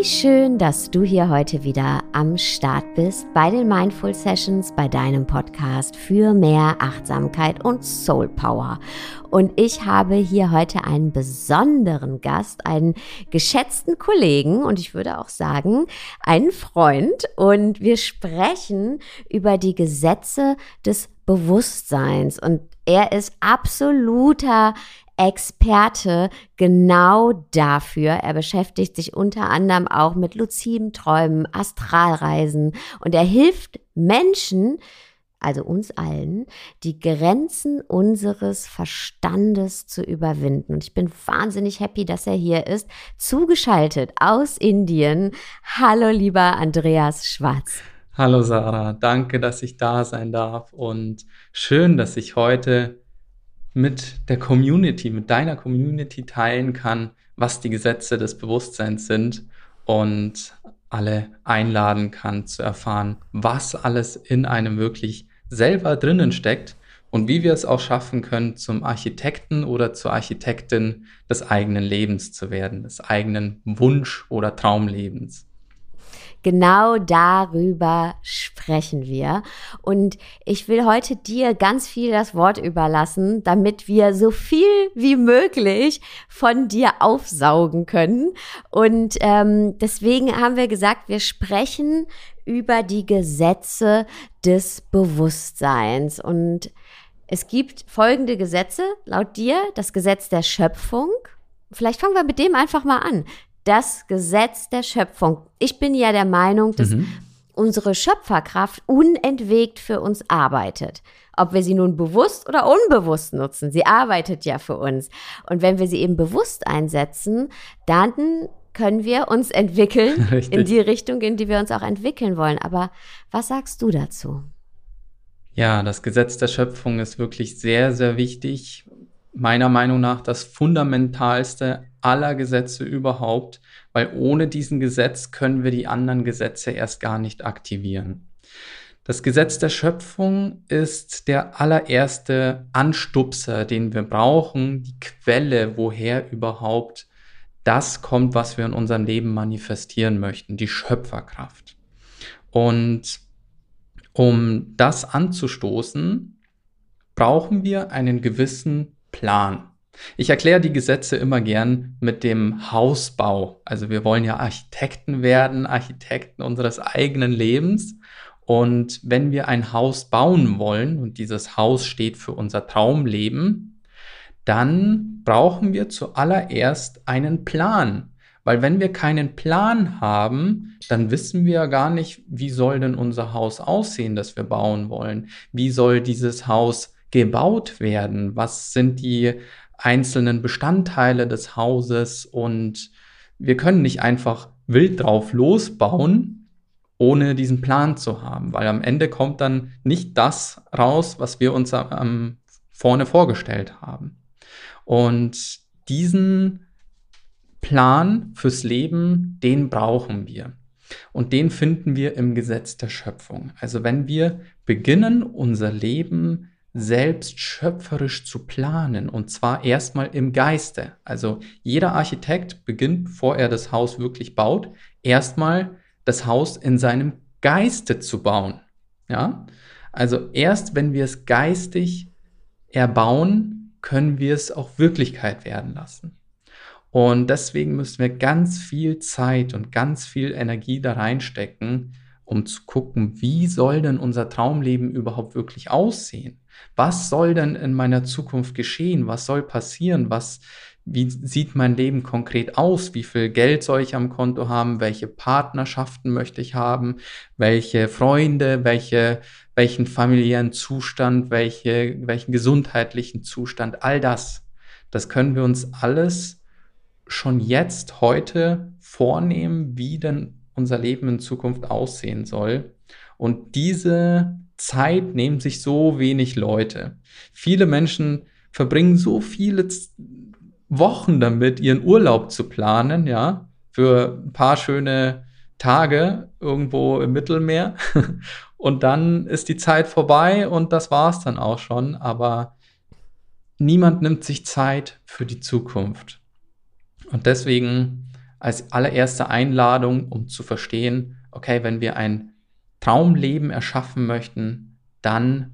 Wie schön, dass du hier heute wieder am Start bist bei den Mindful Sessions, bei deinem Podcast für mehr Achtsamkeit und Soul Power. Und ich habe hier heute einen besonderen Gast, einen geschätzten Kollegen und ich würde auch sagen, einen Freund. Und wir sprechen über die Gesetze des Bewusstseins. Und er ist absoluter Experte genau dafür. Er beschäftigt sich unter anderem auch mit luziden Träumen, Astralreisen und er hilft Menschen, also uns allen, die Grenzen unseres Verstandes zu überwinden. Und ich bin wahnsinnig happy, dass er hier ist, zugeschaltet aus Indien. Hallo, lieber Andreas Schwarz. Hallo Sarah, danke, dass ich da sein darf und schön, dass ich heute mit der Community, mit deiner Community teilen kann, was die Gesetze des Bewusstseins sind und alle einladen kann zu erfahren, was alles in einem wirklich selber drinnen steckt und wie wir es auch schaffen können, zum Architekten oder zur Architektin des eigenen Lebens zu werden, des eigenen Wunsch- oder Traumlebens. Genau darüber sprechen wir. Und ich will heute dir ganz viel das Wort überlassen, damit wir so viel wie möglich von dir aufsaugen können. Und ähm, deswegen haben wir gesagt, wir sprechen über die Gesetze des Bewusstseins. Und es gibt folgende Gesetze laut dir, das Gesetz der Schöpfung. Vielleicht fangen wir mit dem einfach mal an das Gesetz der Schöpfung. Ich bin ja der Meinung, dass mhm. unsere Schöpferkraft unentwegt für uns arbeitet. Ob wir sie nun bewusst oder unbewusst nutzen, sie arbeitet ja für uns. Und wenn wir sie eben bewusst einsetzen, dann können wir uns entwickeln Richtig. in die Richtung, in die wir uns auch entwickeln wollen. Aber was sagst du dazu? Ja, das Gesetz der Schöpfung ist wirklich sehr, sehr wichtig meiner Meinung nach das fundamentalste aller Gesetze überhaupt, weil ohne diesen Gesetz können wir die anderen Gesetze erst gar nicht aktivieren. Das Gesetz der Schöpfung ist der allererste Anstupser, den wir brauchen, die Quelle, woher überhaupt das kommt, was wir in unserem Leben manifestieren möchten, die Schöpferkraft. Und um das anzustoßen, brauchen wir einen gewissen Plan. Ich erkläre die Gesetze immer gern mit dem Hausbau. Also wir wollen ja Architekten werden, Architekten unseres eigenen Lebens. Und wenn wir ein Haus bauen wollen und dieses Haus steht für unser Traumleben, dann brauchen wir zuallererst einen Plan. Weil wenn wir keinen Plan haben, dann wissen wir gar nicht, wie soll denn unser Haus aussehen, das wir bauen wollen. Wie soll dieses Haus gebaut werden? Was sind die einzelnen Bestandteile des Hauses? Und wir können nicht einfach wild drauf losbauen, ohne diesen Plan zu haben, weil am Ende kommt dann nicht das raus, was wir uns am vorne vorgestellt haben. Und diesen Plan fürs Leben, den brauchen wir. Und den finden wir im Gesetz der Schöpfung. Also wenn wir beginnen, unser Leben selbst schöpferisch zu planen und zwar erstmal im Geiste. Also jeder Architekt beginnt, bevor er das Haus wirklich baut, erstmal das Haus in seinem Geiste zu bauen. Ja? Also erst wenn wir es geistig erbauen, können wir es auch Wirklichkeit werden lassen. Und deswegen müssen wir ganz viel Zeit und ganz viel Energie da reinstecken, um zu gucken, wie soll denn unser Traumleben überhaupt wirklich aussehen? Was soll denn in meiner Zukunft geschehen? Was soll passieren? Was, wie sieht mein Leben konkret aus? Wie viel Geld soll ich am Konto haben? Welche Partnerschaften möchte ich haben? Welche Freunde? Welche, welchen familiären Zustand? Welche, welchen gesundheitlichen Zustand? All das. Das können wir uns alles schon jetzt, heute vornehmen, wie denn unser Leben in Zukunft aussehen soll. Und diese Zeit nehmen sich so wenig Leute. Viele Menschen verbringen so viele Wochen damit, ihren Urlaub zu planen, ja, für ein paar schöne Tage irgendwo im Mittelmeer. Und dann ist die Zeit vorbei und das war's dann auch schon. Aber niemand nimmt sich Zeit für die Zukunft. Und deswegen als allererste Einladung, um zu verstehen, okay, wenn wir ein Traumleben erschaffen möchten, dann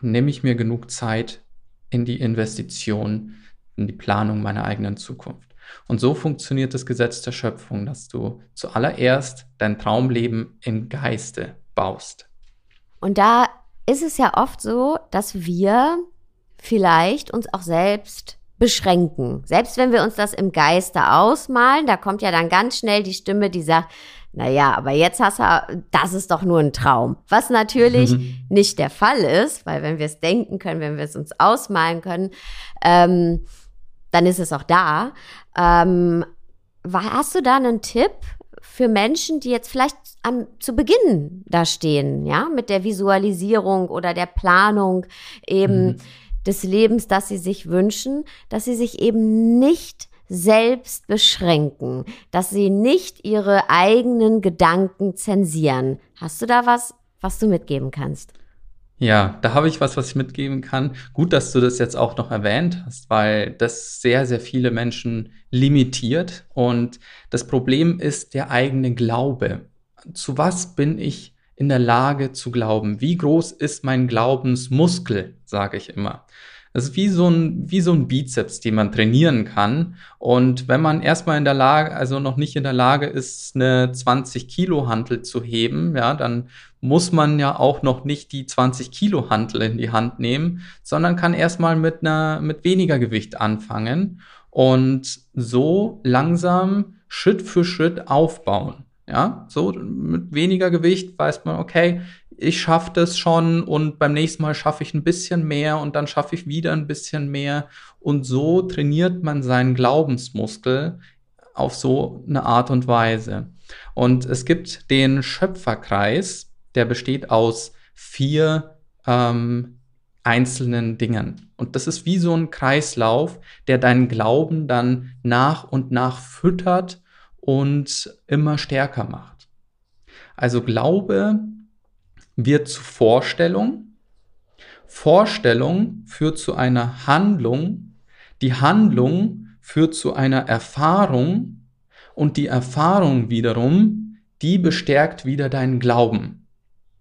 nehme ich mir genug Zeit in die Investition, in die Planung meiner eigenen Zukunft. Und so funktioniert das Gesetz der Schöpfung, dass du zuallererst dein Traumleben im Geiste baust. Und da ist es ja oft so, dass wir vielleicht uns auch selbst beschränken. Selbst wenn wir uns das im Geiste ausmalen, da kommt ja dann ganz schnell die Stimme, die sagt, naja, aber jetzt hast du, das ist doch nur ein Traum. Was natürlich mhm. nicht der Fall ist, weil wenn wir es denken können, wenn wir es uns ausmalen können, ähm, dann ist es auch da. Ähm, hast du da einen Tipp für Menschen, die jetzt vielleicht am, zu Beginn da stehen, ja, mit der Visualisierung oder der Planung eben mhm. des Lebens, das sie sich wünschen, dass sie sich eben nicht selbst beschränken, dass sie nicht ihre eigenen Gedanken zensieren. Hast du da was, was du mitgeben kannst? Ja, da habe ich was, was ich mitgeben kann. Gut, dass du das jetzt auch noch erwähnt hast, weil das sehr, sehr viele Menschen limitiert. Und das Problem ist der eigene Glaube. Zu was bin ich in der Lage zu glauben? Wie groß ist mein Glaubensmuskel, sage ich immer. Das ist wie so ein, wie so ein Bizeps, den man trainieren kann. Und wenn man erstmal in der Lage, also noch nicht in der Lage ist, eine 20 Kilo Hantel zu heben, ja, dann muss man ja auch noch nicht die 20 Kilo Hantel in die Hand nehmen, sondern kann erstmal mit einer, mit weniger Gewicht anfangen und so langsam Schritt für Schritt aufbauen. Ja, so mit weniger Gewicht weiß man, okay, ich schaffe das schon und beim nächsten Mal schaffe ich ein bisschen mehr und dann schaffe ich wieder ein bisschen mehr. Und so trainiert man seinen Glaubensmuskel auf so eine Art und Weise. Und es gibt den Schöpferkreis, der besteht aus vier ähm, einzelnen Dingen. Und das ist wie so ein Kreislauf, der deinen Glauben dann nach und nach füttert und immer stärker macht. Also Glaube wird zu Vorstellung. Vorstellung führt zu einer Handlung. Die Handlung führt zu einer Erfahrung. Und die Erfahrung wiederum, die bestärkt wieder deinen Glauben.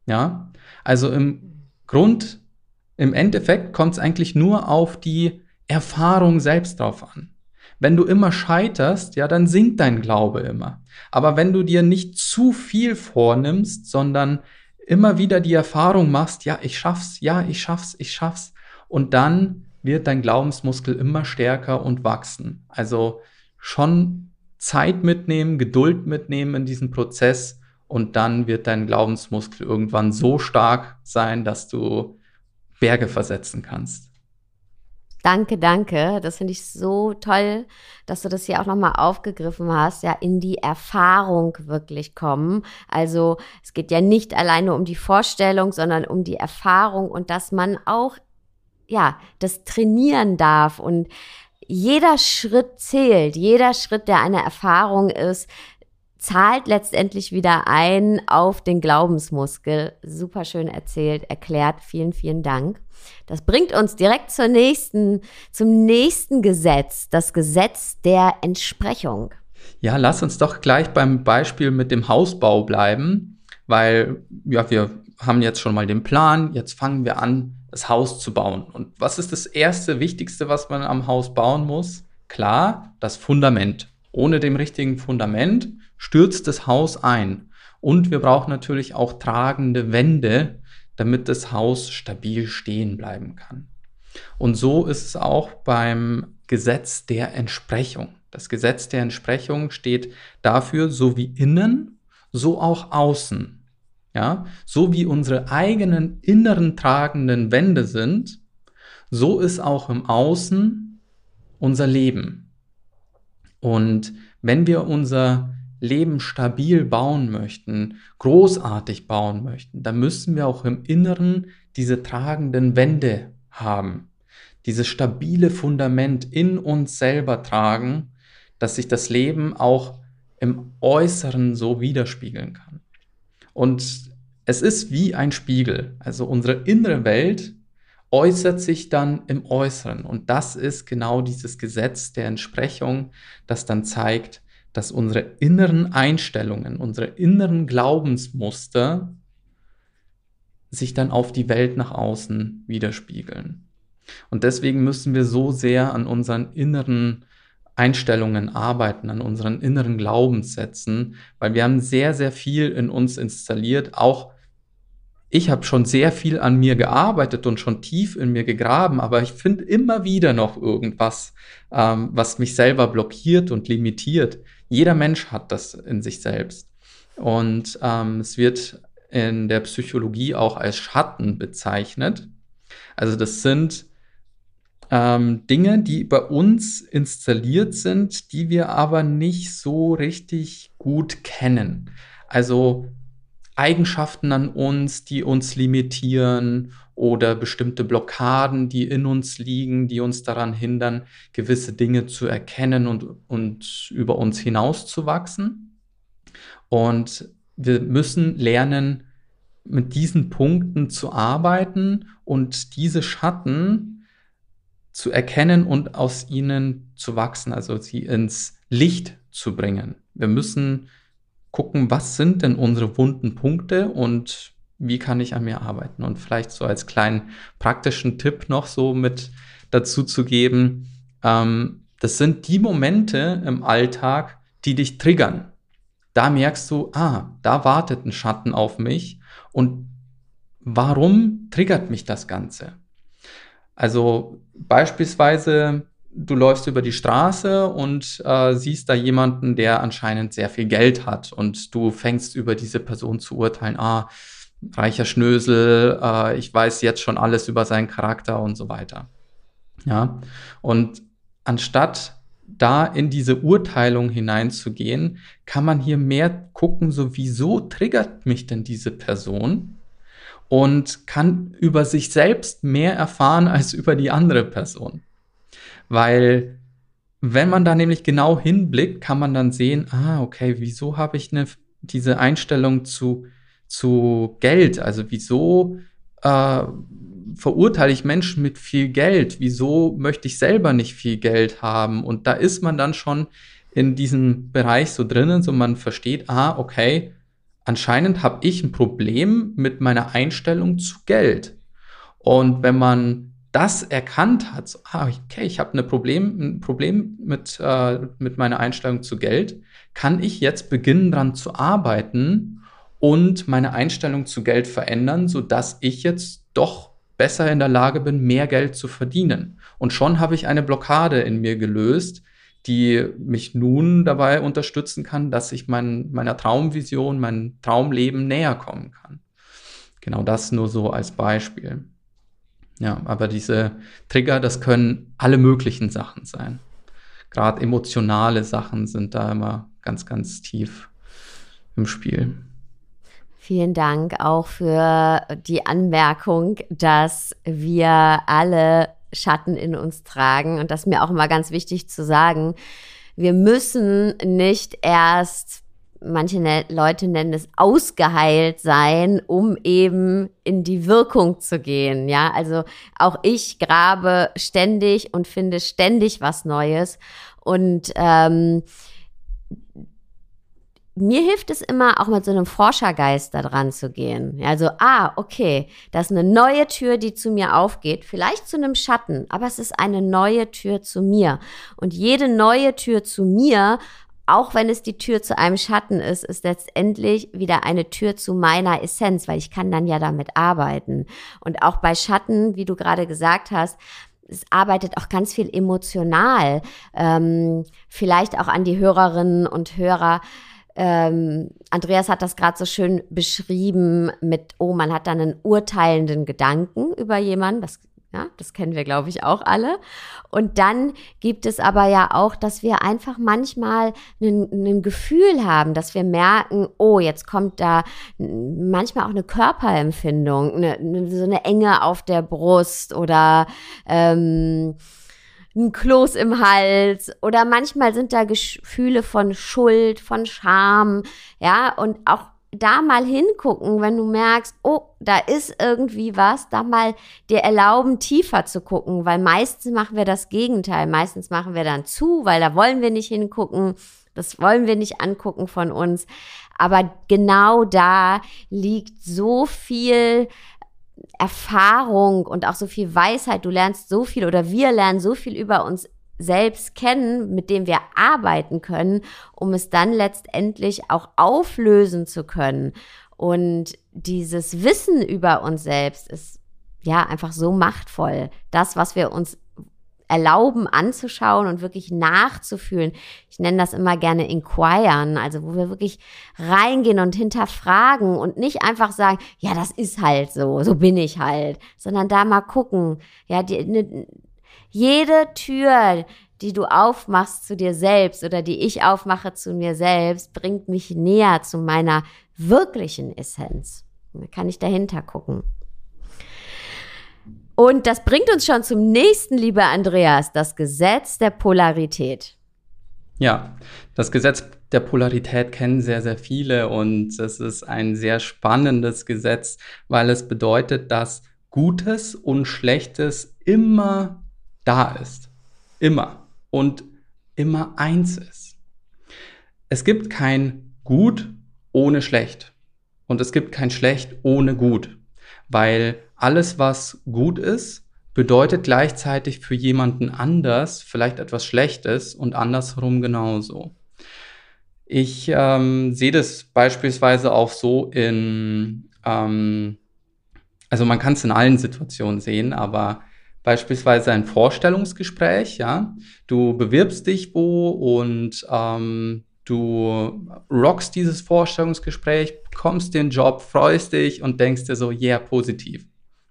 Ja, also im Grund, im Endeffekt kommt es eigentlich nur auf die Erfahrung selbst drauf an. Wenn du immer scheiterst, ja, dann sinkt dein Glaube immer. Aber wenn du dir nicht zu viel vornimmst, sondern immer wieder die Erfahrung machst, ja, ich schaff's, ja, ich schaff's, ich schaff's, und dann wird dein Glaubensmuskel immer stärker und wachsen. Also schon Zeit mitnehmen, Geduld mitnehmen in diesem Prozess und dann wird dein Glaubensmuskel irgendwann so stark sein, dass du Berge versetzen kannst. Danke, danke. Das finde ich so toll, dass du das hier auch nochmal aufgegriffen hast, ja, in die Erfahrung wirklich kommen. Also es geht ja nicht alleine um die Vorstellung, sondern um die Erfahrung und dass man auch, ja, das trainieren darf und jeder Schritt zählt, jeder Schritt, der eine Erfahrung ist, zahlt letztendlich wieder ein auf den Glaubensmuskel. Super schön erzählt, erklärt. Vielen, vielen Dank. Das bringt uns direkt zur nächsten, zum nächsten Gesetz, das Gesetz der Entsprechung. Ja, lass uns doch gleich beim Beispiel mit dem Hausbau bleiben, weil ja, wir haben jetzt schon mal den Plan, jetzt fangen wir an, das Haus zu bauen. Und was ist das erste, wichtigste, was man am Haus bauen muss? Klar, das Fundament. Ohne dem richtigen Fundament stürzt das Haus ein. Und wir brauchen natürlich auch tragende Wände, damit das Haus stabil stehen bleiben kann. Und so ist es auch beim Gesetz der Entsprechung. Das Gesetz der Entsprechung steht dafür, so wie innen, so auch außen. Ja, so wie unsere eigenen inneren tragenden Wände sind, so ist auch im Außen unser Leben. Und wenn wir unser Leben stabil bauen möchten, großartig bauen möchten, dann müssen wir auch im Inneren diese tragenden Wände haben, dieses stabile Fundament in uns selber tragen, dass sich das Leben auch im Äußeren so widerspiegeln kann. Und es ist wie ein Spiegel, also unsere innere Welt äußert sich dann im Äußeren. Und das ist genau dieses Gesetz der Entsprechung, das dann zeigt, dass unsere inneren Einstellungen, unsere inneren Glaubensmuster sich dann auf die Welt nach außen widerspiegeln. Und deswegen müssen wir so sehr an unseren inneren Einstellungen arbeiten, an unseren inneren Glaubenssätzen, weil wir haben sehr, sehr viel in uns installiert. Auch ich habe schon sehr viel an mir gearbeitet und schon tief in mir gegraben, aber ich finde immer wieder noch irgendwas, ähm, was mich selber blockiert und limitiert. Jeder Mensch hat das in sich selbst. Und ähm, es wird in der Psychologie auch als Schatten bezeichnet. Also das sind ähm, Dinge, die bei uns installiert sind, die wir aber nicht so richtig gut kennen. Also Eigenschaften an uns, die uns limitieren oder bestimmte Blockaden, die in uns liegen, die uns daran hindern, gewisse Dinge zu erkennen und, und über uns hinauszuwachsen. Und wir müssen lernen, mit diesen Punkten zu arbeiten und diese Schatten zu erkennen und aus ihnen zu wachsen, also sie ins Licht zu bringen. Wir müssen gucken, was sind denn unsere wunden Punkte und wie kann ich an mir arbeiten? Und vielleicht so als kleinen praktischen Tipp noch so mit dazu zu geben, ähm, das sind die Momente im Alltag, die dich triggern. Da merkst du, ah, da wartet ein Schatten auf mich und warum triggert mich das Ganze? Also beispielsweise, du läufst über die Straße und äh, siehst da jemanden, der anscheinend sehr viel Geld hat und du fängst über diese Person zu urteilen, ah, reicher Schnösel, äh, ich weiß jetzt schon alles über seinen Charakter und so weiter. Ja, und anstatt da in diese Urteilung hineinzugehen, kann man hier mehr gucken, so wieso triggert mich denn diese Person? und kann über sich selbst mehr erfahren als über die andere Person. Weil wenn man da nämlich genau hinblickt, kann man dann sehen, ah, okay, wieso habe ich eine, diese Einstellung zu, zu Geld? Also wieso äh, verurteile ich Menschen mit viel Geld? Wieso möchte ich selber nicht viel Geld haben? Und da ist man dann schon in diesem Bereich so drinnen, so man versteht, ah, okay, anscheinend habe ich ein Problem mit meiner Einstellung zu Geld. Und wenn man das erkannt hat, so, ah, okay, ich habe Problem, ein Problem mit, äh, mit meiner Einstellung zu Geld, kann ich jetzt beginnen, daran zu arbeiten und meine Einstellung zu Geld verändern, sodass ich jetzt doch besser in der Lage bin, mehr Geld zu verdienen. Und schon habe ich eine Blockade in mir gelöst, die mich nun dabei unterstützen kann, dass ich mein, meiner Traumvision, mein Traumleben näher kommen kann. Genau das nur so als Beispiel. Ja, aber diese Trigger, das können alle möglichen Sachen sein. Gerade emotionale Sachen sind da immer ganz, ganz tief im Spiel. Vielen Dank auch für die Anmerkung, dass wir alle Schatten in uns tragen. Und das ist mir auch immer ganz wichtig zu sagen. Wir müssen nicht erst, manche ne-, Leute nennen es ausgeheilt sein, um eben in die Wirkung zu gehen. Ja, also auch ich grabe ständig und finde ständig was Neues. Und ähm, mir hilft es immer, auch mit so einem Forschergeist da dran zu gehen. Also, ah, okay, das ist eine neue Tür, die zu mir aufgeht, vielleicht zu einem Schatten, aber es ist eine neue Tür zu mir. Und jede neue Tür zu mir, auch wenn es die Tür zu einem Schatten ist, ist letztendlich wieder eine Tür zu meiner Essenz, weil ich kann dann ja damit arbeiten. Und auch bei Schatten, wie du gerade gesagt hast, es arbeitet auch ganz viel emotional. Ähm, vielleicht auch an die Hörerinnen und Hörer ähm, Andreas hat das gerade so schön beschrieben mit, oh, man hat dann einen urteilenden Gedanken über jemanden. Das, ja, das kennen wir, glaube ich, auch alle. Und dann gibt es aber ja auch, dass wir einfach manchmal ein Gefühl haben, dass wir merken, oh, jetzt kommt da manchmal auch eine Körperempfindung, eine, so eine Enge auf der Brust oder ähm, ein Kloß im Hals oder manchmal sind da Gefühle von Schuld, von Scham, ja, und auch da mal hingucken, wenn du merkst, oh, da ist irgendwie was, da mal dir erlauben, tiefer zu gucken, weil meistens machen wir das Gegenteil. Meistens machen wir dann zu, weil da wollen wir nicht hingucken. Das wollen wir nicht angucken von uns. Aber genau da liegt so viel Erfahrung und auch so viel Weisheit. Du lernst so viel oder wir lernen so viel über uns selbst kennen, mit dem wir arbeiten können, um es dann letztendlich auch auflösen zu können. Und dieses Wissen über uns selbst ist ja einfach so machtvoll. Das, was wir uns erlauben anzuschauen und wirklich nachzufühlen. Ich nenne das immer gerne inquiren, also wo wir wirklich reingehen und hinterfragen und nicht einfach sagen, ja, das ist halt so, so bin ich halt, sondern da mal gucken, ja, die, ne, jede Tür, die du aufmachst zu dir selbst oder die ich aufmache zu mir selbst, bringt mich näher zu meiner wirklichen Essenz. Da kann ich dahinter gucken. Und das bringt uns schon zum nächsten, lieber Andreas, das Gesetz der Polarität. Ja, das Gesetz der Polarität kennen sehr, sehr viele und es ist ein sehr spannendes Gesetz, weil es bedeutet, dass Gutes und Schlechtes immer da ist. Immer. Und immer eins ist. Es gibt kein Gut ohne Schlecht. Und es gibt kein Schlecht ohne Gut. Weil alles, was gut ist, bedeutet gleichzeitig für jemanden anders vielleicht etwas Schlechtes und andersherum genauso. Ich ähm, sehe das beispielsweise auch so in, ähm, also man kann es in allen Situationen sehen, aber beispielsweise ein Vorstellungsgespräch, ja, du bewirbst dich wo und ähm, du rockst dieses Vorstellungsgespräch, bekommst den Job, freust dich und denkst dir so, yeah, positiv.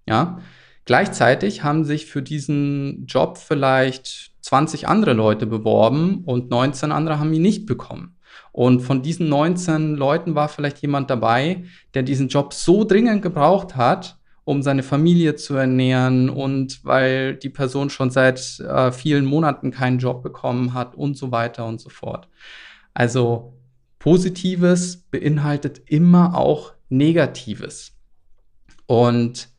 Ja. Gleichzeitig haben sich für diesen Job vielleicht 20 andere Leute beworben und 19 andere haben ihn nicht bekommen. Und von diesen 19 Leuten war vielleicht jemand dabei, der diesen Job so dringend gebraucht hat, um seine Familie zu ernähren und weil die Person schon seit äh, vielen Monaten keinen Job bekommen hat und so weiter und so fort. Also Positives beinhaltet immer auch Negatives. Und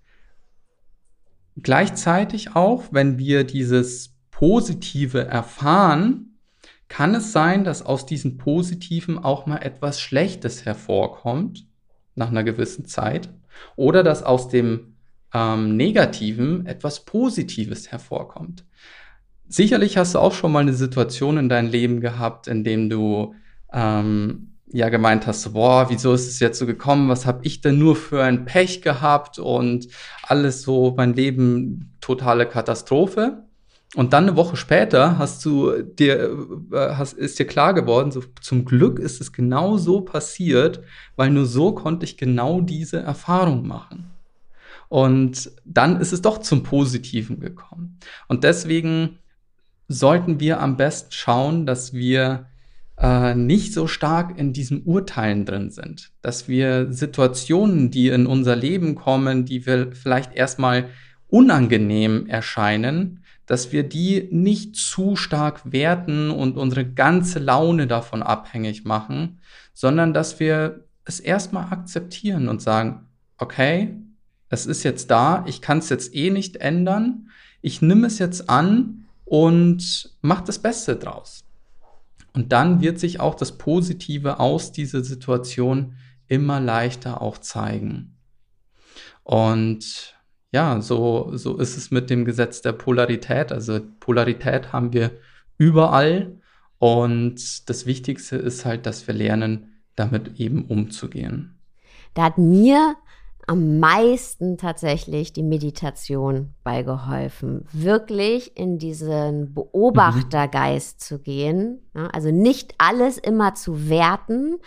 Gleichzeitig auch, wenn wir dieses Positive erfahren, kann es sein, dass aus diesem Positiven auch mal etwas Schlechtes hervorkommt, nach einer gewissen Zeit, oder dass aus dem ähm, Negativen etwas Positives hervorkommt. Sicherlich hast du auch schon mal eine Situation in deinem Leben gehabt, in dem du ähm, ja gemeint hast, boah, wieso ist es jetzt so gekommen? Was habe ich denn nur für ein Pech gehabt und alles so mein Leben totale Katastrophe. Und dann eine Woche später hast du dir äh, hast, ist dir klar geworden, so zum Glück ist es genau so passiert, weil nur so konnte ich genau diese Erfahrung machen. Und dann ist es doch zum Positiven gekommen. Und deswegen sollten wir am besten schauen, dass wir äh, nicht so stark in diesem Urteilen drin sind. Dass wir Situationen, die in unser Leben kommen, die wir vielleicht erstmal unangenehm erscheinen, dass wir die nicht zu stark werten und unsere ganze Laune davon abhängig machen, sondern dass wir es erstmal akzeptieren und sagen, okay, es ist jetzt da, ich kann es jetzt eh nicht ändern, ich nehme es jetzt an und mach das Beste draus. Und dann wird sich auch das Positive aus dieser Situation immer leichter auch zeigen. Und ja, so, so ist es mit dem Gesetz der Polarität. Also Polarität haben wir überall. Und das Wichtigste ist halt, dass wir lernen, damit eben umzugehen. Da hat mir am meisten tatsächlich die Meditation beigeholfen. Wirklich in diesen Beobachtergeist mhm. zu gehen. also nicht alles immer zu werten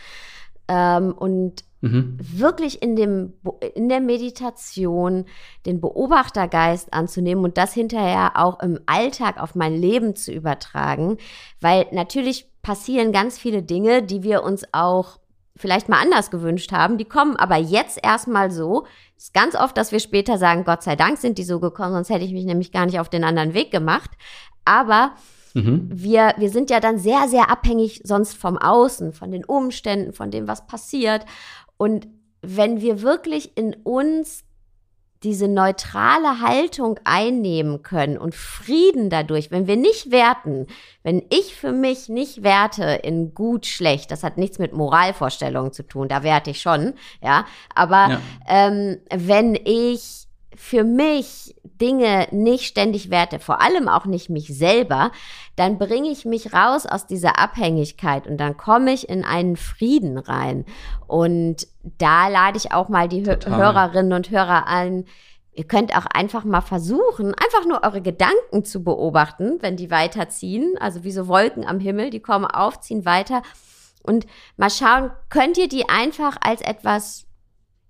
ähm, und mhm. wirklich in, dem, in der Meditation den Beobachtergeist anzunehmen und das hinterher auch im Alltag auf mein Leben zu übertragen. Weil natürlich passieren ganz viele Dinge, die wir uns auch vielleicht mal anders gewünscht haben. Die kommen aber jetzt erstmal so. Es ist ganz oft, dass wir später sagen, Gott sei Dank sind die so gekommen, sonst hätte ich mich nämlich gar nicht auf den anderen Weg gemacht. Aber mhm. wir, wir sind ja dann sehr, sehr abhängig sonst vom Außen, von den Umständen, von dem, was passiert. Und wenn wir wirklich in uns diese neutrale Haltung einnehmen können und Frieden dadurch, wenn wir nicht werten, wenn ich für mich nicht werte in gut, schlecht, das hat nichts mit Moralvorstellungen zu tun, da werte ich schon, ja, aber ja. Ähm, wenn ich für mich Dinge nicht ständig werte, vor allem auch nicht mich selber, dann bringe ich mich raus aus dieser Abhängigkeit und dann komme ich in einen Frieden rein. Und da lade ich auch mal die Total. Hörerinnen und Hörer an, Ihr könnt auch einfach mal versuchen, einfach nur eure Gedanken zu beobachten, wenn die weiterziehen, also wie so Wolken am Himmel, die kommen auf, ziehen weiter und mal schauen, könnt ihr die einfach als etwas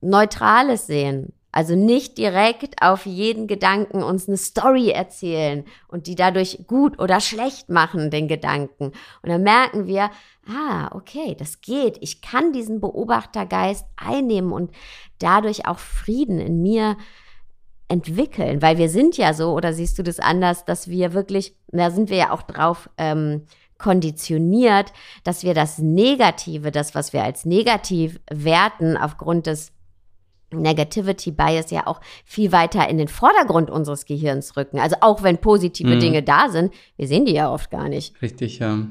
Neutrales sehen? Also nicht direkt auf jeden Gedanken uns eine Story erzählen und die dadurch gut oder schlecht machen, den Gedanken. Und dann merken wir, ah, okay, das geht. Ich kann diesen Beobachtergeist einnehmen und dadurch auch Frieden in mir entwickeln, weil wir sind ja so, oder siehst du das anders, dass wir wirklich, da sind wir ja auch drauf ähm, konditioniert, dass wir das Negative, das, was wir als negativ werten, aufgrund des Negativity Bias ja auch viel weiter in den Vordergrund unseres Gehirns rücken. Also auch wenn positive mhm. Dinge da sind, wir sehen die ja oft gar nicht. Richtig, ja.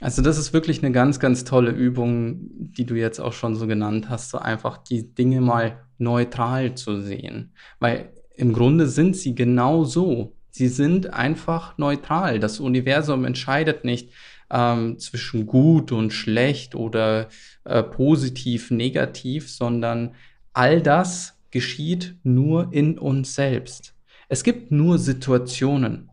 Also das ist wirklich eine ganz, ganz tolle Übung, die du jetzt auch schon so genannt hast, so einfach die Dinge mal neutral zu sehen. Weil im Grunde sind sie genau so. Sie sind einfach neutral. Das Universum entscheidet nicht ähm, zwischen gut und schlecht oder äh, positiv, negativ, sondern all das geschieht nur in uns selbst. Es gibt nur Situationen.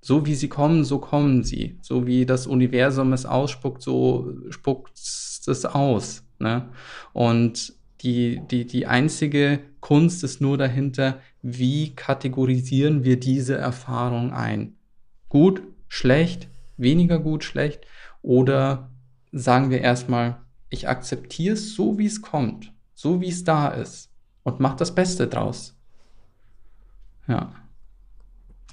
So wie sie kommen, so kommen sie. So wie das Universum es ausspuckt, so spuckt es aus. Ne? Und die, die, die einzige Kunst ist nur dahinter, wie kategorisieren wir diese Erfahrung ein? Gut, schlecht, weniger gut, schlecht oder sagen wir erstmal, ich akzeptiere es so, wie es kommt so wie es da ist und macht das Beste draus. Ja.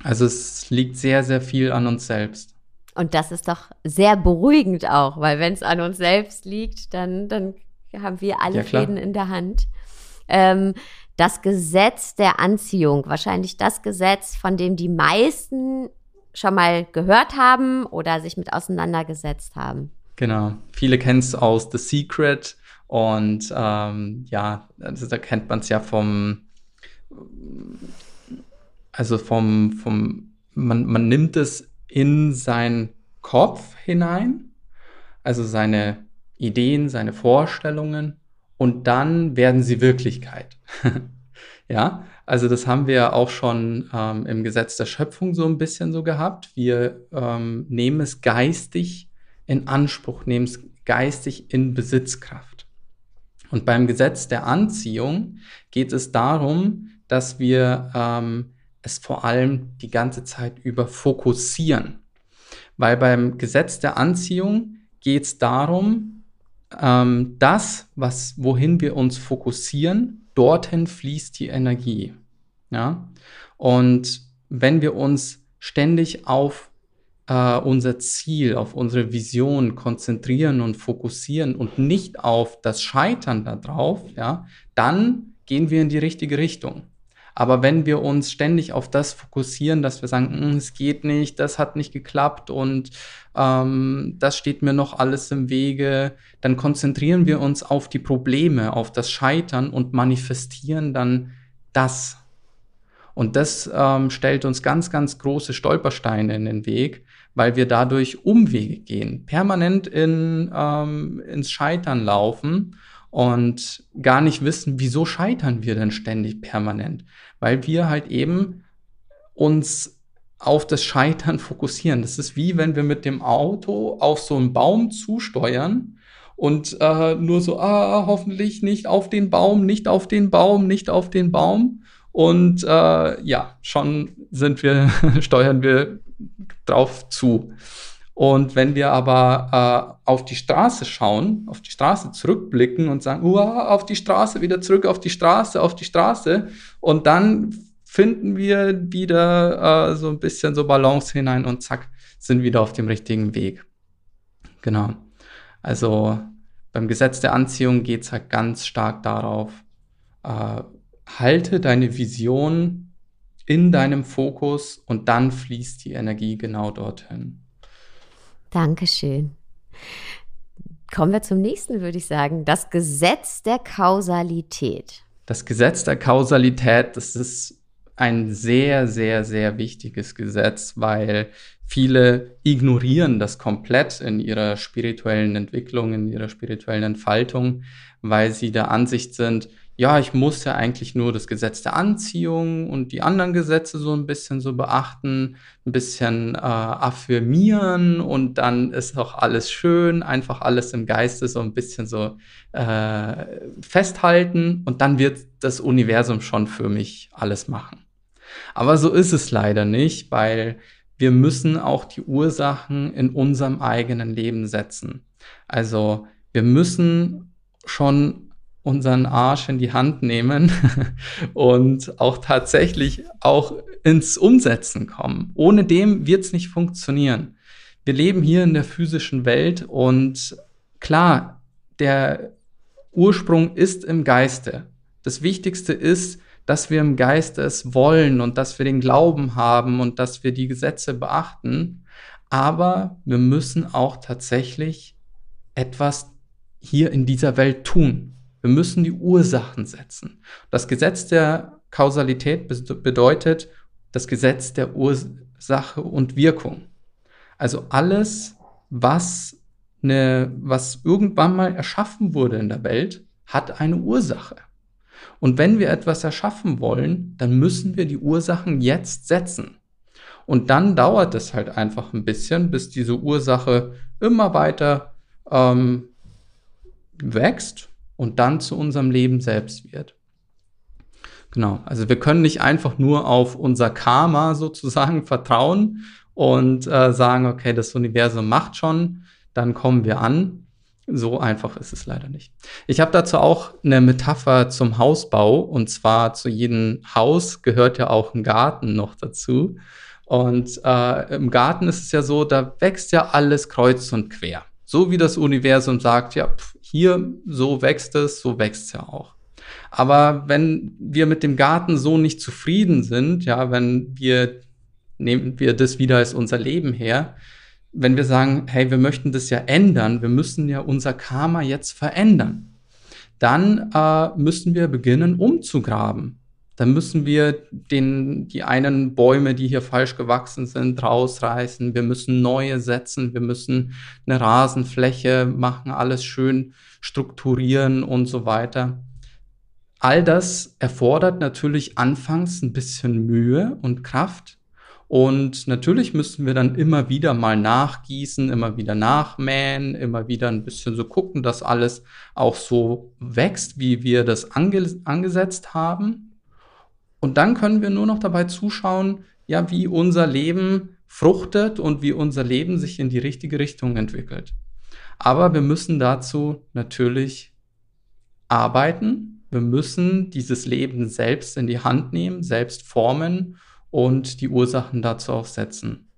Also es liegt sehr, sehr viel an uns selbst. Und das ist doch sehr beruhigend auch, weil wenn es an uns selbst liegt, dann, dann haben wir alle ja, Fäden in der Hand. Ähm, das Gesetz der Anziehung, wahrscheinlich das Gesetz, von dem die meisten schon mal gehört haben oder sich mit auseinandergesetzt haben. Genau. Viele kennen es aus The Secret. Und ähm, ja, also da kennt man es ja vom, also vom, vom man, man nimmt es in seinen Kopf hinein, also seine Ideen, seine Vorstellungen, und dann werden sie Wirklichkeit. ja, also das haben wir auch schon ähm, im Gesetz der Schöpfung so ein bisschen so gehabt. Wir ähm, nehmen es geistig in Anspruch, nehmen es geistig in Besitzkraft. Und beim Gesetz der Anziehung geht es darum, dass wir ähm, es vor allem die ganze Zeit über fokussieren. Weil beim Gesetz der Anziehung geht es darum, ähm, das, was, wohin wir uns fokussieren, dorthin fließt die Energie. Ja? Und wenn wir uns ständig auf äh, unser Ziel, auf unsere Vision konzentrieren und fokussieren und nicht auf das Scheitern darauf, ja, dann gehen wir in die richtige Richtung. Aber wenn wir uns ständig auf das fokussieren, dass wir sagen, hm, es geht nicht, das hat nicht geklappt und ähm, das steht mir noch alles im Wege, dann konzentrieren wir uns auf die Probleme, auf das Scheitern und manifestieren dann das. Und das ähm, stellt uns ganz, ganz große Stolpersteine in den Weg, weil wir dadurch Umwege gehen, permanent in, ähm, ins Scheitern laufen und gar nicht wissen, wieso scheitern wir denn ständig permanent, weil wir halt eben uns auf das Scheitern fokussieren. Das ist wie wenn wir mit dem Auto auf so einen Baum zusteuern und äh, nur so, ah, hoffentlich nicht auf den Baum, nicht auf den Baum, nicht auf den Baum. Und äh, ja, schon sind wir, steuern wir drauf zu. Und wenn wir aber äh, auf die Straße schauen, auf die Straße zurückblicken und sagen, Uah, auf die Straße, wieder zurück auf die Straße, auf die Straße, und dann finden wir wieder äh, so ein bisschen so Balance hinein und zack, sind wieder auf dem richtigen Weg. Genau. Also beim Gesetz der Anziehung geht es halt ganz stark darauf, äh, halte deine Vision in deinem Fokus und dann fließt die Energie genau dorthin. Dankeschön. Kommen wir zum nächsten, würde ich sagen. Das Gesetz der Kausalität. Das Gesetz der Kausalität, das ist ein sehr, sehr, sehr wichtiges Gesetz, weil viele ignorieren das komplett in ihrer spirituellen Entwicklung, in ihrer spirituellen Entfaltung, weil sie der Ansicht sind, ja, ich muss ja eigentlich nur das Gesetz der Anziehung und die anderen Gesetze so ein bisschen so beachten, ein bisschen äh, affirmieren und dann ist auch alles schön, einfach alles im Geiste so ein bisschen so äh, festhalten und dann wird das Universum schon für mich alles machen. Aber so ist es leider nicht, weil wir müssen auch die Ursachen in unserem eigenen Leben setzen. Also wir müssen schon unseren Arsch in die Hand nehmen und auch tatsächlich auch ins Umsetzen kommen. Ohne dem wird es nicht funktionieren. Wir leben hier in der physischen Welt und klar, der Ursprung ist im Geiste. Das Wichtigste ist, dass wir im Geiste es wollen und dass wir den Glauben haben und dass wir die Gesetze beachten. Aber wir müssen auch tatsächlich etwas hier in dieser Welt tun. Wir müssen die Ursachen setzen. Das Gesetz der Kausalität bedeutet das Gesetz der Ursache und Wirkung. Also alles, was, eine, was irgendwann mal erschaffen wurde in der Welt, hat eine Ursache. Und wenn wir etwas erschaffen wollen, dann müssen wir die Ursachen jetzt setzen. Und dann dauert es halt einfach ein bisschen, bis diese Ursache immer weiter ähm, wächst und dann zu unserem Leben selbst wird. Genau, also wir können nicht einfach nur auf unser Karma sozusagen vertrauen und äh, sagen, okay, das Universum macht schon, dann kommen wir an. So einfach ist es leider nicht. Ich habe dazu auch eine Metapher zum Hausbau und zwar zu jedem Haus gehört ja auch ein Garten noch dazu. Und äh, im Garten ist es ja so, da wächst ja alles kreuz und quer. So wie das Universum sagt, ja, pf, hier, so wächst es, so wächst es ja auch. Aber wenn wir mit dem Garten so nicht zufrieden sind, ja, wenn wir, nehmen wir das wieder als unser Leben her, wenn wir sagen, hey, wir möchten das ja ändern, wir müssen ja unser Karma jetzt verändern, dann äh, müssen wir beginnen umzugraben dann müssen wir den, die einen Bäume, die hier falsch gewachsen sind, rausreißen. Wir müssen neue setzen. Wir müssen eine Rasenfläche machen, alles schön strukturieren und so weiter. All das erfordert natürlich anfangs ein bisschen Mühe und Kraft. Und natürlich müssen wir dann immer wieder mal nachgießen, immer wieder nachmähen, immer wieder ein bisschen so gucken, dass alles auch so wächst, wie wir das ange angesetzt haben. Und dann können wir nur noch dabei zuschauen, ja, wie unser Leben fruchtet und wie unser Leben sich in die richtige Richtung entwickelt. Aber wir müssen dazu natürlich arbeiten. Wir müssen dieses Leben selbst in die Hand nehmen, selbst formen und die Ursachen dazu auch setzen.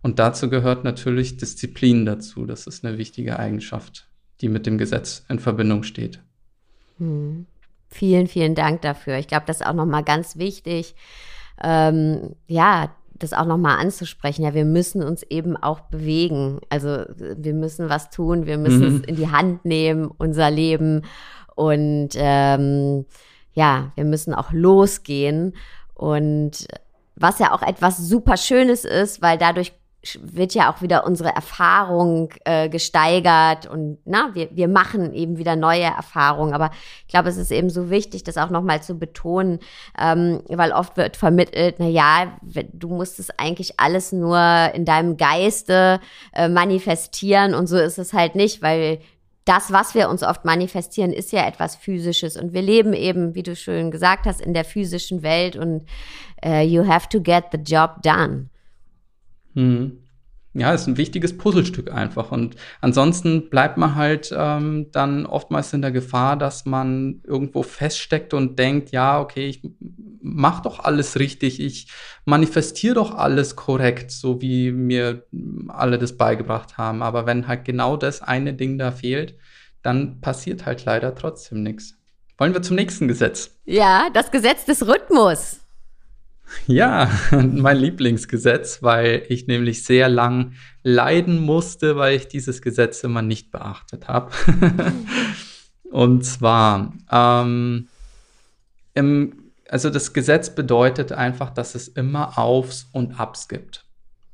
Und dazu gehört natürlich Disziplin dazu. Das ist eine wichtige Eigenschaft, die mit dem Gesetz in Verbindung steht. Hm. Vielen, vielen Dank dafür. Ich glaube, das ist auch nochmal ganz wichtig, ähm, ja, das auch nochmal anzusprechen. Ja, wir müssen uns eben auch bewegen. Also wir müssen was tun, wir müssen mhm. es in die Hand nehmen, unser Leben. Und ähm, ja, wir müssen auch losgehen. Und was ja auch etwas super Schönes ist, weil dadurch wird ja auch wieder unsere Erfahrung äh, gesteigert und na, wir, wir machen eben wieder neue Erfahrungen. Aber ich glaube, es ist eben so wichtig, das auch nochmal zu betonen, ähm, weil oft wird vermittelt, na ja, du musst es eigentlich alles nur in deinem Geiste äh, manifestieren und so ist es halt nicht, weil das, was wir uns oft manifestieren, ist ja etwas Physisches. Und wir leben eben, wie du schön gesagt hast, in der physischen Welt und uh, you have to get the job done. Mhm. Ja, ist ein wichtiges Puzzlestück einfach. Und ansonsten bleibt man halt ähm, dann oftmals in der Gefahr, dass man irgendwo feststeckt und denkt, ja, okay, ich mach doch alles richtig, ich manifestiere doch alles korrekt, so wie mir alle das beigebracht haben. Aber wenn halt genau das eine Ding da fehlt, dann passiert halt leider trotzdem nichts. Wollen wir zum nächsten Gesetz? Ja, das Gesetz des Rhythmus. Ja, mein Lieblingsgesetz, weil ich nämlich sehr lang leiden musste, weil ich dieses Gesetz immer nicht beachtet habe. Und zwar, ähm, im, also das Gesetz bedeutet einfach, dass es immer Aufs und Abs gibt.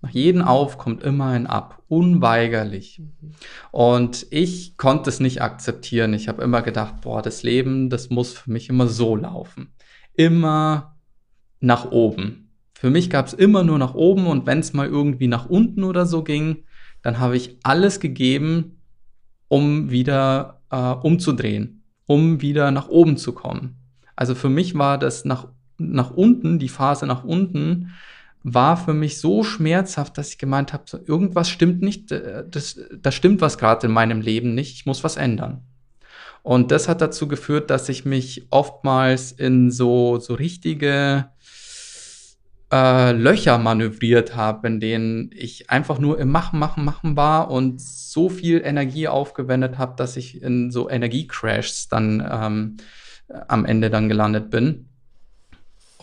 Nach jedem Auf kommt immer ein Ab, unweigerlich. Und ich konnte es nicht akzeptieren. Ich habe immer gedacht, boah, das Leben, das muss für mich immer so laufen. Immer nach oben. Für mich gab es immer nur nach oben und wenn es mal irgendwie nach unten oder so ging, dann habe ich alles gegeben, um wieder äh, umzudrehen, um wieder nach oben zu kommen. Also für mich war das nach, nach unten, die Phase nach unten, war für mich so schmerzhaft, dass ich gemeint habe, so, irgendwas stimmt nicht, äh, das, das stimmt was gerade in meinem Leben nicht, ich muss was ändern. Und das hat dazu geführt, dass ich mich oftmals in so, so richtige äh, Löcher manövriert habe, in denen ich einfach nur im Machen, Machen, Machen war und so viel Energie aufgewendet habe, dass ich in so Energiecrashs dann ähm, am Ende dann gelandet bin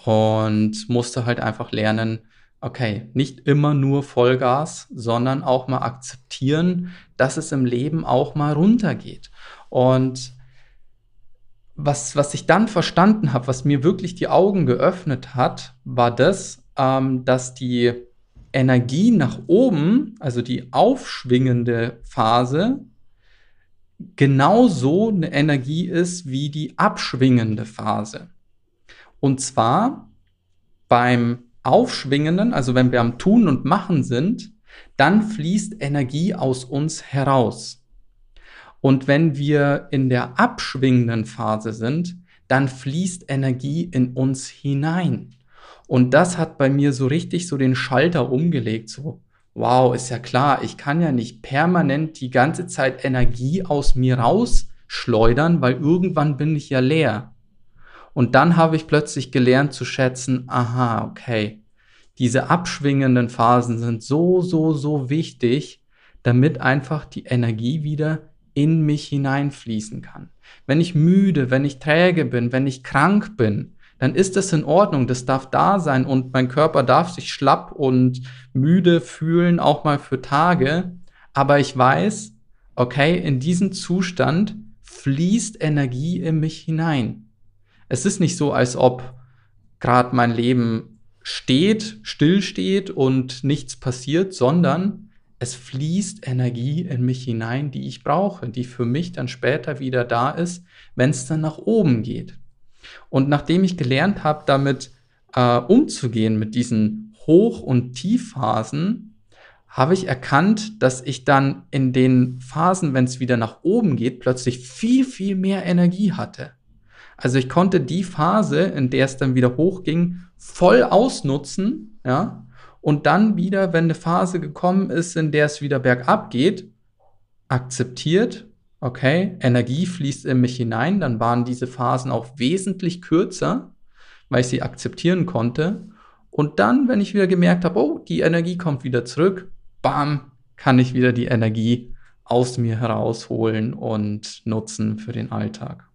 und musste halt einfach lernen, okay, nicht immer nur Vollgas, sondern auch mal akzeptieren, dass es im Leben auch mal runtergeht. Und was, was ich dann verstanden habe, was mir wirklich die Augen geöffnet hat, war das, ähm, dass die Energie nach oben, also die aufschwingende Phase, genauso eine Energie ist wie die abschwingende Phase. Und zwar beim Aufschwingenden, also wenn wir am Tun und Machen sind, dann fließt Energie aus uns heraus. Und wenn wir in der abschwingenden Phase sind, dann fließt Energie in uns hinein. Und das hat bei mir so richtig so den Schalter umgelegt, so, wow, ist ja klar, ich kann ja nicht permanent die ganze Zeit Energie aus mir rausschleudern, weil irgendwann bin ich ja leer. Und dann habe ich plötzlich gelernt zu schätzen, aha, okay, diese abschwingenden Phasen sind so, so, so wichtig, damit einfach die Energie wieder in mich hineinfließen kann. Wenn ich müde, wenn ich träge bin, wenn ich krank bin, dann ist das in Ordnung, das darf da sein und mein Körper darf sich schlapp und müde fühlen, auch mal für Tage. Aber ich weiß, okay, in diesen Zustand fließt Energie in mich hinein. Es ist nicht so, als ob gerade mein Leben steht, stillsteht und nichts passiert, sondern es fließt Energie in mich hinein, die ich brauche, die für mich dann später wieder da ist, wenn es dann nach oben geht. Und nachdem ich gelernt habe, damit äh, umzugehen, mit diesen Hoch- und Tiefphasen, habe ich erkannt, dass ich dann in den Phasen, wenn es wieder nach oben geht, plötzlich viel, viel mehr Energie hatte. Also ich konnte die Phase, in der es dann wieder hochging, voll ausnutzen, ja, und dann wieder, wenn eine Phase gekommen ist, in der es wieder bergab geht, akzeptiert, okay, Energie fließt in mich hinein, dann waren diese Phasen auch wesentlich kürzer, weil ich sie akzeptieren konnte. Und dann, wenn ich wieder gemerkt habe, oh, die Energie kommt wieder zurück, bam, kann ich wieder die Energie aus mir herausholen und nutzen für den Alltag.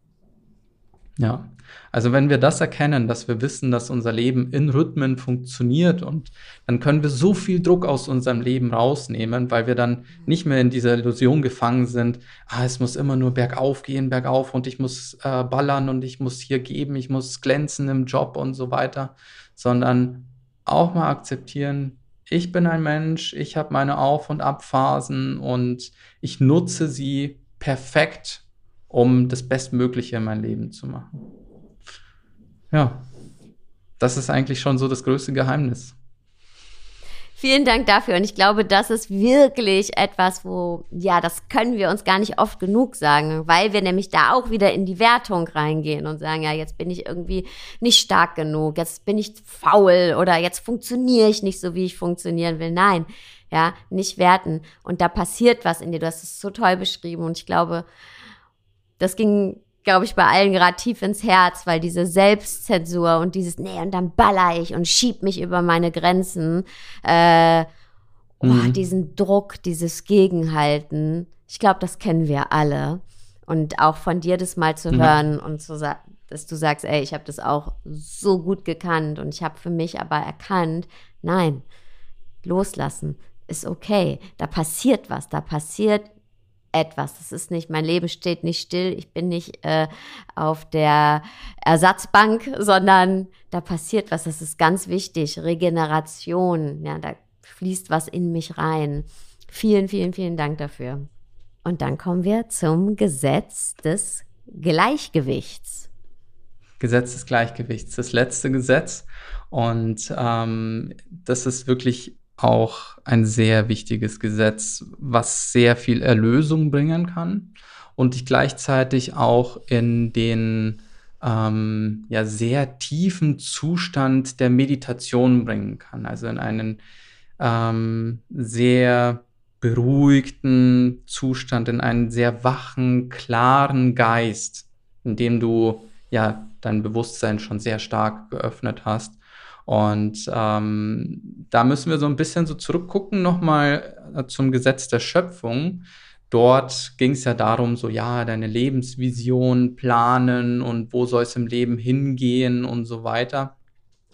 Ja, also wenn wir das erkennen, dass wir wissen, dass unser Leben in Rhythmen funktioniert und dann können wir so viel Druck aus unserem Leben rausnehmen, weil wir dann nicht mehr in dieser Illusion gefangen sind, ah, es muss immer nur bergauf gehen, bergauf und ich muss äh, ballern und ich muss hier geben, ich muss glänzen im Job und so weiter, sondern auch mal akzeptieren, ich bin ein Mensch, ich habe meine Auf- und Abphasen und ich nutze sie perfekt um das Bestmögliche in mein Leben zu machen. Ja, das ist eigentlich schon so das größte Geheimnis. Vielen Dank dafür. Und ich glaube, das ist wirklich etwas, wo, ja, das können wir uns gar nicht oft genug sagen, weil wir nämlich da auch wieder in die Wertung reingehen und sagen, ja, jetzt bin ich irgendwie nicht stark genug, jetzt bin ich faul oder jetzt funktioniere ich nicht so, wie ich funktionieren will. Nein, ja, nicht werten. Und da passiert was in dir. Du hast es so toll beschrieben und ich glaube, das ging, glaube ich, bei allen gerade tief ins Herz, weil diese Selbstzensur und dieses, nee, und dann baller ich und schieb mich über meine Grenzen, äh, oh, mhm. diesen Druck, dieses Gegenhalten, ich glaube, das kennen wir alle. Und auch von dir das mal zu hören und zu sagen, dass du sagst, ey, ich habe das auch so gut gekannt und ich habe für mich aber erkannt, nein, loslassen ist okay. Da passiert was, da passiert etwas. Das ist nicht, mein Leben steht nicht still, ich bin nicht äh, auf der Ersatzbank, sondern da passiert was. Das ist ganz wichtig. Regeneration, ja, da fließt was in mich rein. Vielen, vielen, vielen Dank dafür. Und dann kommen wir zum Gesetz des Gleichgewichts. Gesetz des Gleichgewichts, das letzte Gesetz. Und ähm, das ist wirklich auch ein sehr wichtiges Gesetz, was sehr viel Erlösung bringen kann und dich gleichzeitig auch in den ähm, ja, sehr tiefen Zustand der Meditation bringen kann. Also in einen ähm, sehr beruhigten Zustand, in einen sehr wachen, klaren Geist, in dem du ja dein Bewusstsein schon sehr stark geöffnet hast und ähm, da müssen wir so ein bisschen so zurückgucken nochmal äh, zum Gesetz der Schöpfung. Dort ging es ja darum, so ja, deine Lebensvision planen und wo soll es im Leben hingehen und so weiter.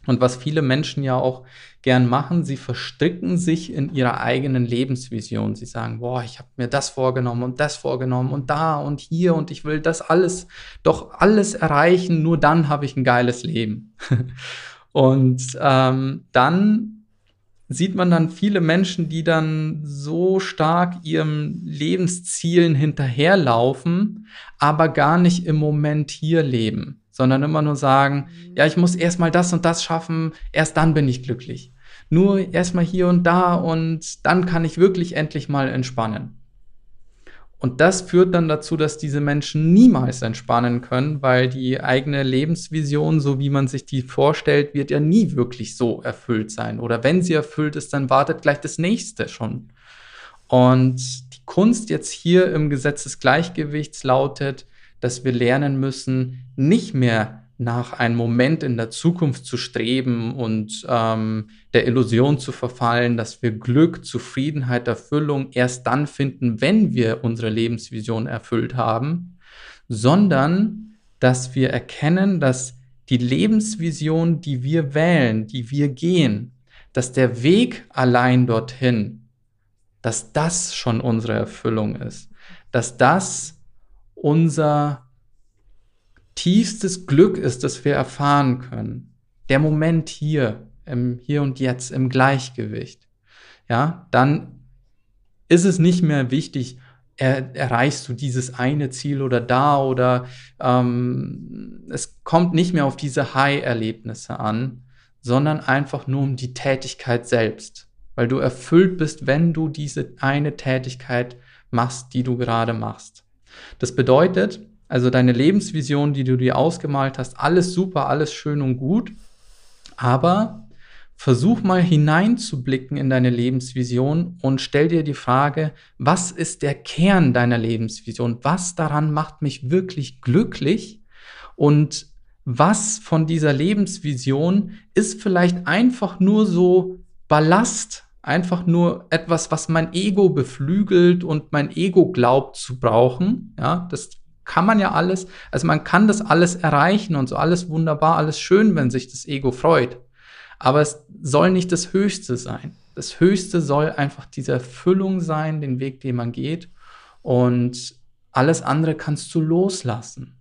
Und was viele Menschen ja auch gern machen, sie verstricken sich in ihrer eigenen Lebensvision. Sie sagen, boah, ich habe mir das vorgenommen und das vorgenommen und da und hier und ich will das alles, doch alles erreichen, nur dann habe ich ein geiles Leben. Und ähm, dann sieht man dann viele Menschen, die dann so stark ihrem Lebenszielen hinterherlaufen, aber gar nicht im Moment hier leben, sondern immer nur sagen, mhm. ja, ich muss erstmal das und das schaffen, erst dann bin ich glücklich. Nur erstmal hier und da und dann kann ich wirklich endlich mal entspannen. Und das führt dann dazu, dass diese Menschen niemals entspannen können, weil die eigene Lebensvision, so wie man sich die vorstellt, wird ja nie wirklich so erfüllt sein. Oder wenn sie erfüllt ist, dann wartet gleich das nächste schon. Und die Kunst jetzt hier im Gesetz des Gleichgewichts lautet, dass wir lernen müssen, nicht mehr nach einem Moment in der Zukunft zu streben und ähm, der Illusion zu verfallen, dass wir Glück, Zufriedenheit, Erfüllung erst dann finden, wenn wir unsere Lebensvision erfüllt haben, sondern dass wir erkennen, dass die Lebensvision, die wir wählen, die wir gehen, dass der Weg allein dorthin, dass das schon unsere Erfüllung ist, dass das unser tiefstes Glück ist, das wir erfahren können. Der Moment hier, im Hier und Jetzt, im Gleichgewicht. Ja, dann ist es nicht mehr wichtig, er, erreichst du dieses eine Ziel oder da oder ähm, es kommt nicht mehr auf diese High-Erlebnisse an, sondern einfach nur um die Tätigkeit selbst, weil du erfüllt bist, wenn du diese eine Tätigkeit machst, die du gerade machst. Das bedeutet, also deine Lebensvision, die du dir ausgemalt hast, alles super, alles schön und gut. Aber versuch mal hineinzublicken in deine Lebensvision und stell dir die Frage, was ist der Kern deiner Lebensvision? Was daran macht mich wirklich glücklich? Und was von dieser Lebensvision ist vielleicht einfach nur so Ballast, einfach nur etwas, was mein Ego beflügelt und mein Ego glaubt zu brauchen. Ja, das kann man ja alles, also man kann das alles erreichen und so alles wunderbar, alles schön, wenn sich das Ego freut. Aber es soll nicht das Höchste sein. Das Höchste soll einfach diese Erfüllung sein, den Weg, den man geht. Und alles andere kannst du loslassen.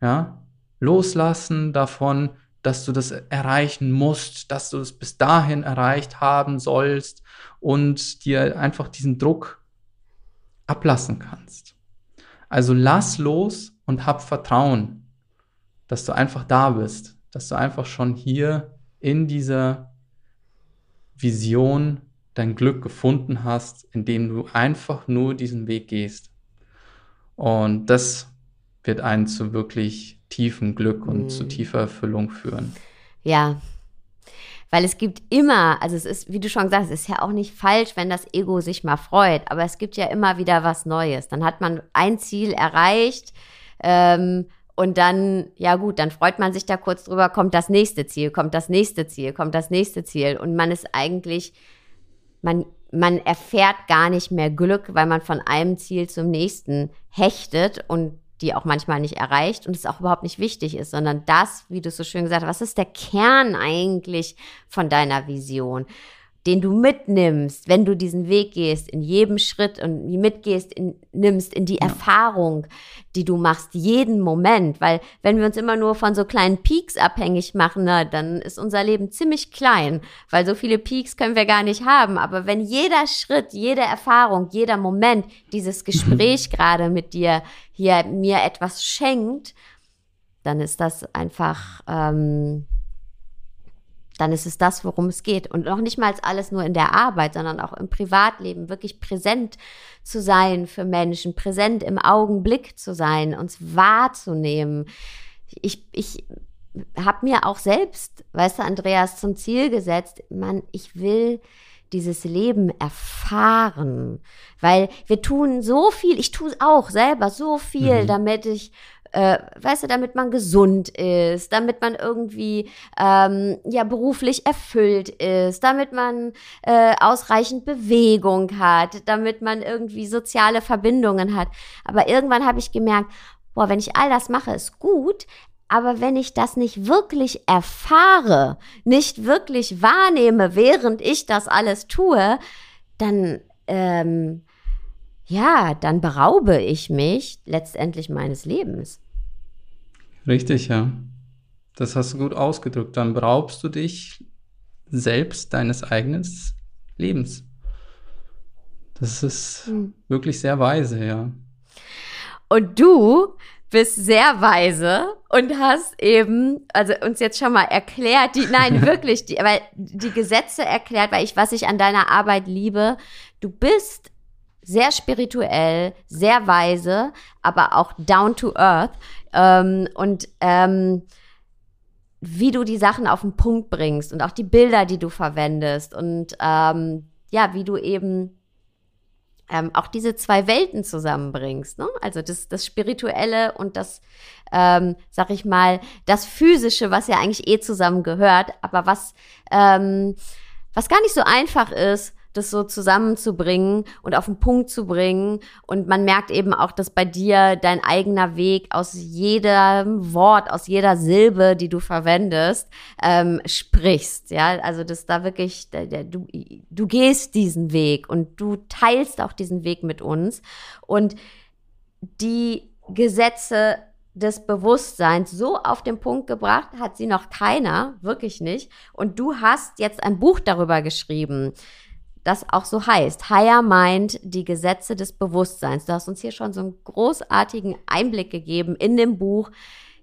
Ja? Loslassen davon, dass du das erreichen musst, dass du es bis dahin erreicht haben sollst und dir einfach diesen Druck ablassen kannst. Also lass los und hab Vertrauen, dass du einfach da bist, dass du einfach schon hier in dieser Vision dein Glück gefunden hast, indem du einfach nur diesen Weg gehst. Und das wird einen zu wirklich tiefen Glück und mhm. zu tiefer Erfüllung führen. Ja, weil es gibt immer, also es ist, wie du schon sagst, es ist ja auch nicht falsch, wenn das Ego sich mal freut, aber es gibt ja immer wieder was Neues. Dann hat man ein Ziel erreicht ähm, und dann, ja gut, dann freut man sich da kurz drüber, kommt das nächste Ziel, kommt das nächste Ziel, kommt das nächste Ziel und man ist eigentlich, man man erfährt gar nicht mehr Glück, weil man von einem Ziel zum nächsten hechtet und die auch manchmal nicht erreicht und es auch überhaupt nicht wichtig ist, sondern das, wie du so schön gesagt hast, was ist der Kern eigentlich von deiner Vision? Den du mitnimmst, wenn du diesen Weg gehst, in jedem Schritt und mitgehst, in, nimmst in die ja. Erfahrung, die du machst, jeden Moment. Weil wenn wir uns immer nur von so kleinen Peaks abhängig machen, na, dann ist unser Leben ziemlich klein, weil so viele Peaks können wir gar nicht haben. Aber wenn jeder Schritt, jede Erfahrung, jeder Moment, dieses Gespräch gerade mit dir hier mir etwas schenkt, dann ist das einfach ähm, dann ist es das, worum es geht. Und noch nicht mal alles nur in der Arbeit, sondern auch im Privatleben, wirklich präsent zu sein für Menschen, präsent im Augenblick zu sein, uns wahrzunehmen. Ich, ich habe mir auch selbst, weißt du, Andreas, zum Ziel gesetzt, man, ich will dieses Leben erfahren, weil wir tun so viel, ich tue auch selber so viel, mhm. damit ich äh, weißt du, damit man gesund ist, damit man irgendwie ähm, ja beruflich erfüllt ist, damit man äh, ausreichend Bewegung hat, damit man irgendwie soziale Verbindungen hat. Aber irgendwann habe ich gemerkt, boah, wenn ich all das mache, ist gut, aber wenn ich das nicht wirklich erfahre, nicht wirklich wahrnehme, während ich das alles tue, dann ähm, ja, dann beraube ich mich letztendlich meines Lebens. Richtig, ja. Das hast du gut ausgedrückt. Dann beraubst du dich selbst deines eigenen Lebens. Das ist mhm. wirklich sehr weise, ja. Und du bist sehr weise und hast eben, also uns jetzt schon mal erklärt, die, nein, wirklich, die, weil die Gesetze erklärt, weil ich, was ich an deiner Arbeit liebe, du bist sehr spirituell, sehr weise, aber auch down to earth. Ähm, und ähm, wie du die Sachen auf den Punkt bringst und auch die Bilder, die du verwendest und ähm, ja, wie du eben ähm, auch diese zwei Welten zusammenbringst. Ne? Also das, das Spirituelle und das, ähm, sag ich mal, das Physische, was ja eigentlich eh zusammengehört, aber was, ähm, was gar nicht so einfach ist, das so zusammenzubringen und auf den Punkt zu bringen. Und man merkt eben auch, dass bei dir dein eigener Weg aus jedem Wort, aus jeder Silbe, die du verwendest, ähm, sprichst. Ja, also dass da wirklich, du, du gehst diesen Weg und du teilst auch diesen Weg mit uns. Und die Gesetze des Bewusstseins so auf den Punkt gebracht hat sie noch keiner, wirklich nicht. Und du hast jetzt ein Buch darüber geschrieben das auch so heißt. Higher Mind, die Gesetze des Bewusstseins. Du hast uns hier schon so einen großartigen Einblick gegeben. In dem Buch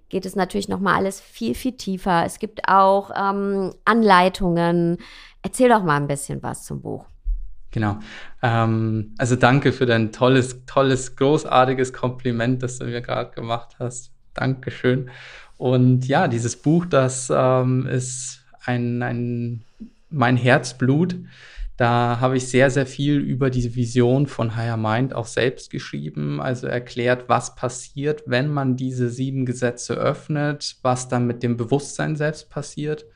geht es natürlich nochmal alles viel, viel tiefer. Es gibt auch ähm, Anleitungen. Erzähl doch mal ein bisschen was zum Buch. Genau. Ähm, also danke für dein tolles, tolles, großartiges Kompliment, das du mir gerade gemacht hast. Dankeschön. Und ja, dieses Buch, das ähm, ist ein, ein mein Herzblut. Da habe ich sehr, sehr viel über diese Vision von Higher Mind auch selbst geschrieben, also erklärt, was passiert, wenn man diese sieben Gesetze öffnet, was dann mit dem Bewusstsein selbst passiert.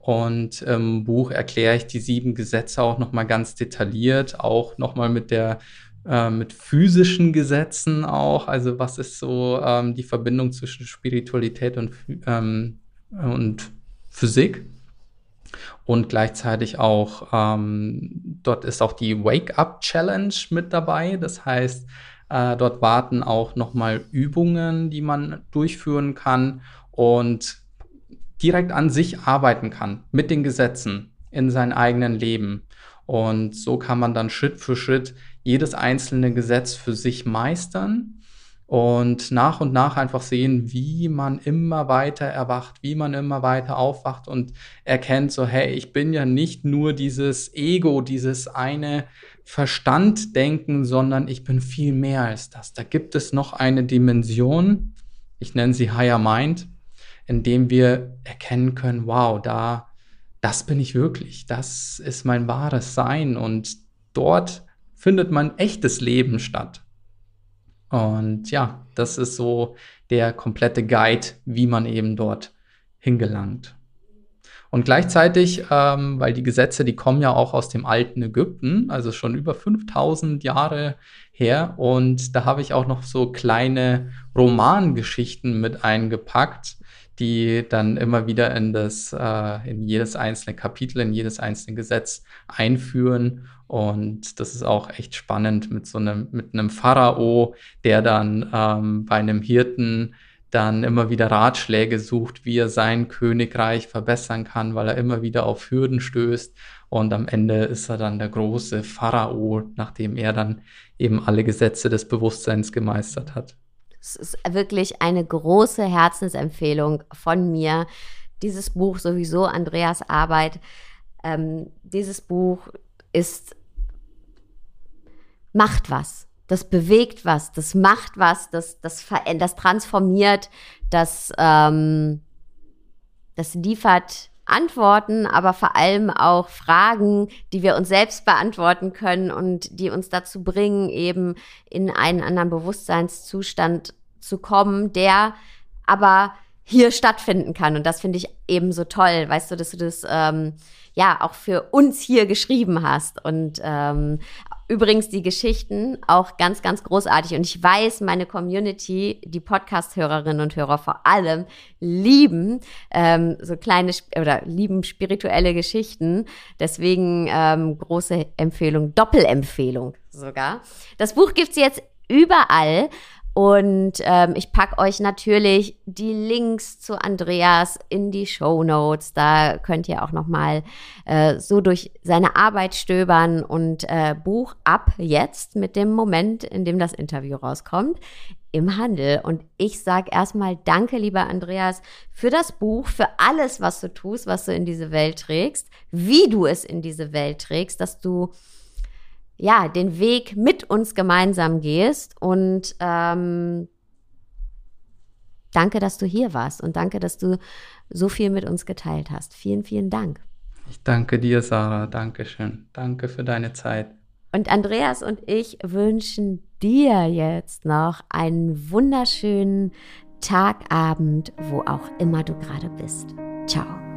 Und im Buch erkläre ich die sieben Gesetze auch nochmal ganz detailliert, auch nochmal mit der äh, mit physischen Gesetzen auch. Also was ist so ähm, die Verbindung zwischen Spiritualität und, ähm, und Physik? Und gleichzeitig auch, ähm, dort ist auch die Wake-up-Challenge mit dabei. Das heißt, äh, dort warten auch nochmal Übungen, die man durchführen kann und direkt an sich arbeiten kann mit den Gesetzen in seinem eigenen Leben. Und so kann man dann Schritt für Schritt jedes einzelne Gesetz für sich meistern und nach und nach einfach sehen, wie man immer weiter erwacht, wie man immer weiter aufwacht und erkennt so, hey, ich bin ja nicht nur dieses Ego, dieses eine Verstanddenken, sondern ich bin viel mehr als das. Da gibt es noch eine Dimension, ich nenne sie Higher Mind, in dem wir erkennen können, wow, da, das bin ich wirklich, das ist mein wahres Sein und dort findet mein echtes Leben statt. Und ja, das ist so der komplette Guide, wie man eben dort hingelangt. Und gleichzeitig, ähm, weil die Gesetze, die kommen ja auch aus dem alten Ägypten, also schon über 5000 Jahre her. Und da habe ich auch noch so kleine Romangeschichten mit eingepackt, die dann immer wieder in das, äh, in jedes einzelne Kapitel, in jedes einzelne Gesetz einführen. Und das ist auch echt spannend mit so einem, mit einem Pharao, der dann ähm, bei einem Hirten dann immer wieder Ratschläge sucht, wie er sein Königreich verbessern kann, weil er immer wieder auf Hürden stößt. Und am Ende ist er dann der große Pharao, nachdem er dann eben alle Gesetze des Bewusstseins gemeistert hat. Es ist wirklich eine große Herzensempfehlung von mir. Dieses Buch sowieso, Andreas Arbeit. Ähm, dieses Buch ist, macht was das bewegt was, das macht was, das, das, das transformiert, das, ähm, das liefert Antworten, aber vor allem auch Fragen, die wir uns selbst beantworten können und die uns dazu bringen, eben in einen anderen Bewusstseinszustand zu kommen, der aber hier stattfinden kann. Und das finde ich eben so toll, weißt du, dass du das ähm, ja auch für uns hier geschrieben hast. Und ähm, Übrigens die Geschichten auch ganz, ganz großartig. Und ich weiß, meine Community, die Podcast-Hörerinnen und Hörer vor allem, lieben ähm, so kleine oder lieben spirituelle Geschichten. Deswegen ähm, große Empfehlung, Doppelempfehlung sogar. Das Buch gibt's jetzt überall. Und ähm, ich packe euch natürlich die Links zu Andreas in die Show Notes. Da könnt ihr auch noch mal äh, so durch seine Arbeit stöbern und äh, Buch ab jetzt mit dem Moment, in dem das Interview rauskommt im Handel. Und ich sage erstmal Danke, lieber Andreas, für das Buch, für alles, was du tust, was du in diese Welt trägst, wie du es in diese Welt trägst, dass du ja, den Weg mit uns gemeinsam gehst. Und ähm, danke, dass du hier warst und danke, dass du so viel mit uns geteilt hast. Vielen, vielen Dank. Ich danke dir, Sarah. Dankeschön. Danke für deine Zeit. Und Andreas und ich wünschen dir jetzt noch einen wunderschönen Tagabend, wo auch immer du gerade bist. Ciao.